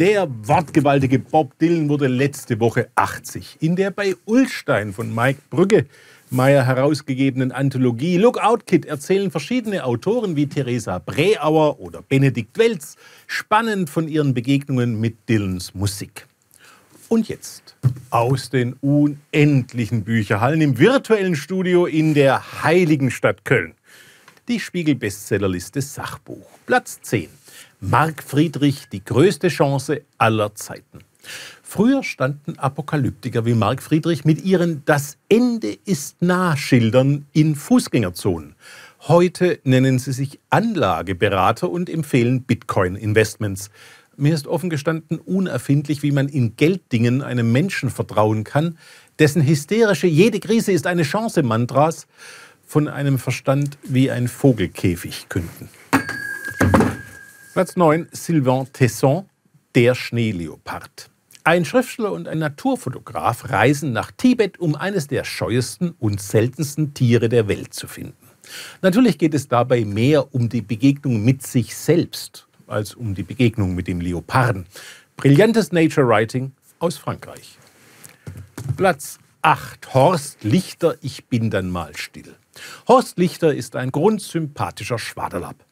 Der wortgewaltige Bob Dylan wurde letzte Woche 80. In der bei Ulstein von Mike Brügge Meyer herausgegebenen Anthologie Lookout Kid erzählen verschiedene Autoren wie Theresa Breauer oder Benedikt Welz spannend von ihren Begegnungen mit Dylans Musik. Und jetzt aus den unendlichen Bücherhallen im virtuellen Studio in der heiligen Stadt Köln. Die Spiegel-Bestsellerliste Sachbuch. Platz 10. Marc Friedrich, die größte Chance aller Zeiten. Früher standen Apokalyptiker wie Marc Friedrich mit ihren Das Ende ist nah Schildern in Fußgängerzonen. Heute nennen sie sich Anlageberater und empfehlen Bitcoin-Investments. Mir ist offen gestanden unerfindlich, wie man in Gelddingen einem Menschen vertrauen kann, dessen hysterische Jede Krise ist eine Chance Mantras von einem Verstand wie ein Vogelkäfig künden. Platz 9, Sylvain Tesson, der Schneeleopard. Ein Schriftsteller und ein Naturfotograf reisen nach Tibet, um eines der scheuesten und seltensten Tiere der Welt zu finden. Natürlich geht es dabei mehr um die Begegnung mit sich selbst als um die Begegnung mit dem Leoparden. Brillantes Nature Writing aus Frankreich. Platz 8. Horst Lichter, ich bin dann mal still. Horst Lichter ist ein grundsympathischer Schwaderlapp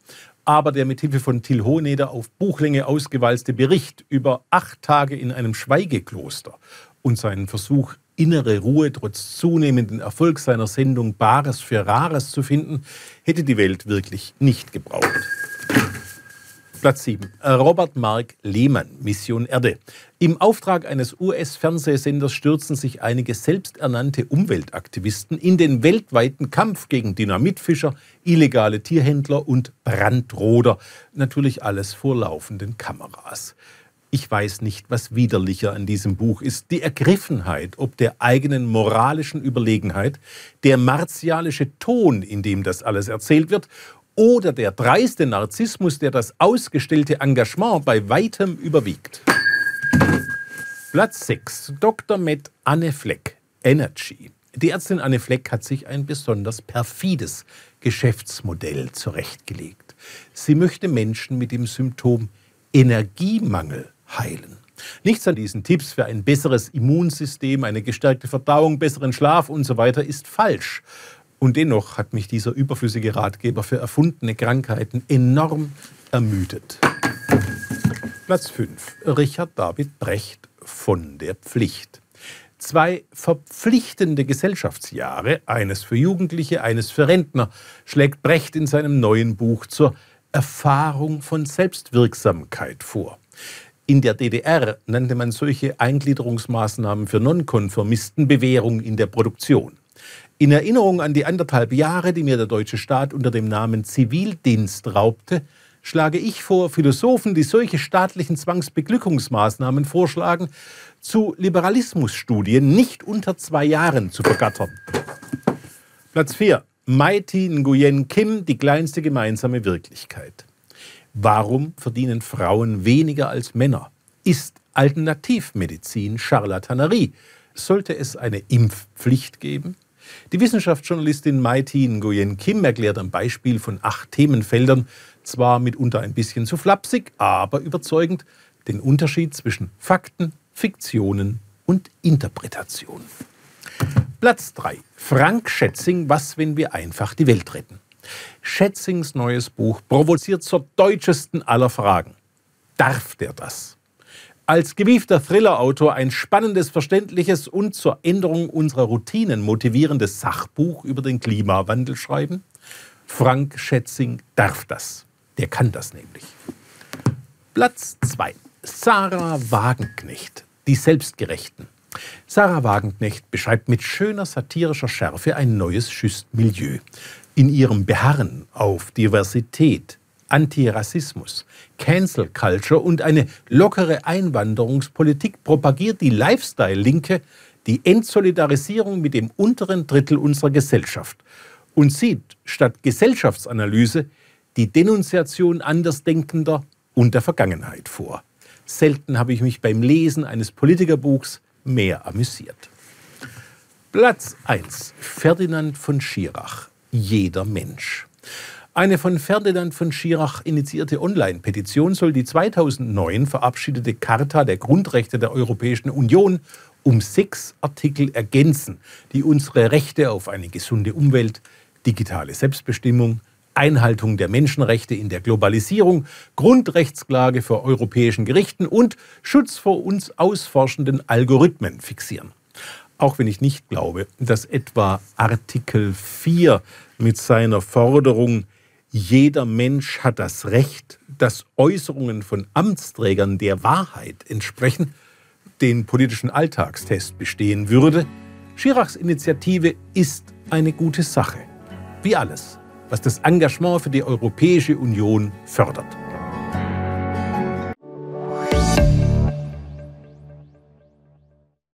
aber der mit Hilfe von Till Hoheneder auf Buchlänge ausgewalzte Bericht über acht Tage in einem Schweigekloster und seinen Versuch, innere Ruhe trotz zunehmenden Erfolgs seiner Sendung Bares für Rares zu finden, hätte die Welt wirklich nicht gebraucht. Platz 7. Robert Mark Lehmann, Mission Erde. Im Auftrag eines US-Fernsehsenders stürzen sich einige selbsternannte Umweltaktivisten in den weltweiten Kampf gegen Dynamitfischer, illegale Tierhändler und Brandroder. Natürlich alles vor laufenden Kameras. Ich weiß nicht, was widerlicher an diesem Buch ist. Die Ergriffenheit ob der eigenen moralischen Überlegenheit, der martialische Ton, in dem das alles erzählt wird oder der dreiste Narzissmus, der das ausgestellte Engagement bei weitem überwiegt. Platz 6. Dr. Med Anne Fleck. Energy. Die Ärztin Anne Fleck hat sich ein besonders perfides Geschäftsmodell zurechtgelegt. Sie möchte Menschen mit dem Symptom Energiemangel heilen. Nichts an diesen Tipps für ein besseres Immunsystem, eine gestärkte Verdauung, besseren Schlaf und so ist falsch. Und dennoch hat mich dieser überflüssige Ratgeber für erfundene Krankheiten enorm ermüdet. Platz 5. Richard David Brecht von der Pflicht. Zwei verpflichtende Gesellschaftsjahre, eines für Jugendliche, eines für Rentner, schlägt Brecht in seinem neuen Buch zur Erfahrung von Selbstwirksamkeit vor. In der DDR nannte man solche Eingliederungsmaßnahmen für Nonkonformisten Bewährung in der Produktion. In Erinnerung an die anderthalb Jahre, die mir der deutsche Staat unter dem Namen Zivildienst raubte, schlage ich vor, Philosophen, die solche staatlichen Zwangsbeglückungsmaßnahmen vorschlagen, zu Liberalismusstudien nicht unter zwei Jahren zu vergattern. Platz 4. Mighty Nguyen Kim, die kleinste gemeinsame Wirklichkeit. Warum verdienen Frauen weniger als Männer? Ist Alternativmedizin Charlatanerie? Sollte es eine Impfpflicht geben? Die Wissenschaftsjournalistin Mai Tin Nguyen Kim erklärt am Beispiel von acht Themenfeldern, zwar mitunter ein bisschen zu flapsig, aber überzeugend, den Unterschied zwischen Fakten, Fiktionen und Interpretationen. Platz 3. Frank Schätzing, Was, wenn wir einfach die Welt retten? Schätzings neues Buch provoziert zur deutschesten aller Fragen. Darf der das? Als gewiefter Thriller-Autor ein spannendes, verständliches und zur Änderung unserer Routinen motivierendes Sachbuch über den Klimawandel schreiben? Frank Schätzing darf das. Der kann das nämlich. Platz 2. Sarah Wagenknecht, die Selbstgerechten. Sarah Wagenknecht beschreibt mit schöner satirischer Schärfe ein neues Schüstmilieu. In ihrem Beharren auf Diversität, Antirassismus, Cancel Culture und eine lockere Einwanderungspolitik propagiert die Lifestyle-Linke die Entsolidarisierung mit dem unteren Drittel unserer Gesellschaft und sieht statt Gesellschaftsanalyse die Denunziation Andersdenkender und der Vergangenheit vor. Selten habe ich mich beim Lesen eines Politikerbuchs mehr amüsiert. Platz 1. Ferdinand von Schirach. Jeder Mensch. Eine von Ferdinand von Schirach initiierte Online-Petition soll die 2009 verabschiedete Charta der Grundrechte der Europäischen Union um sechs Artikel ergänzen, die unsere Rechte auf eine gesunde Umwelt, digitale Selbstbestimmung, Einhaltung der Menschenrechte in der Globalisierung, Grundrechtsklage vor europäischen Gerichten und Schutz vor uns ausforschenden Algorithmen fixieren. Auch wenn ich nicht glaube, dass etwa Artikel 4 mit seiner Forderung jeder Mensch hat das Recht, dass Äußerungen von Amtsträgern der Wahrheit entsprechen, den politischen Alltagstest bestehen würde. Chiracs Initiative ist eine gute Sache. Wie alles, was das Engagement für die Europäische Union fördert.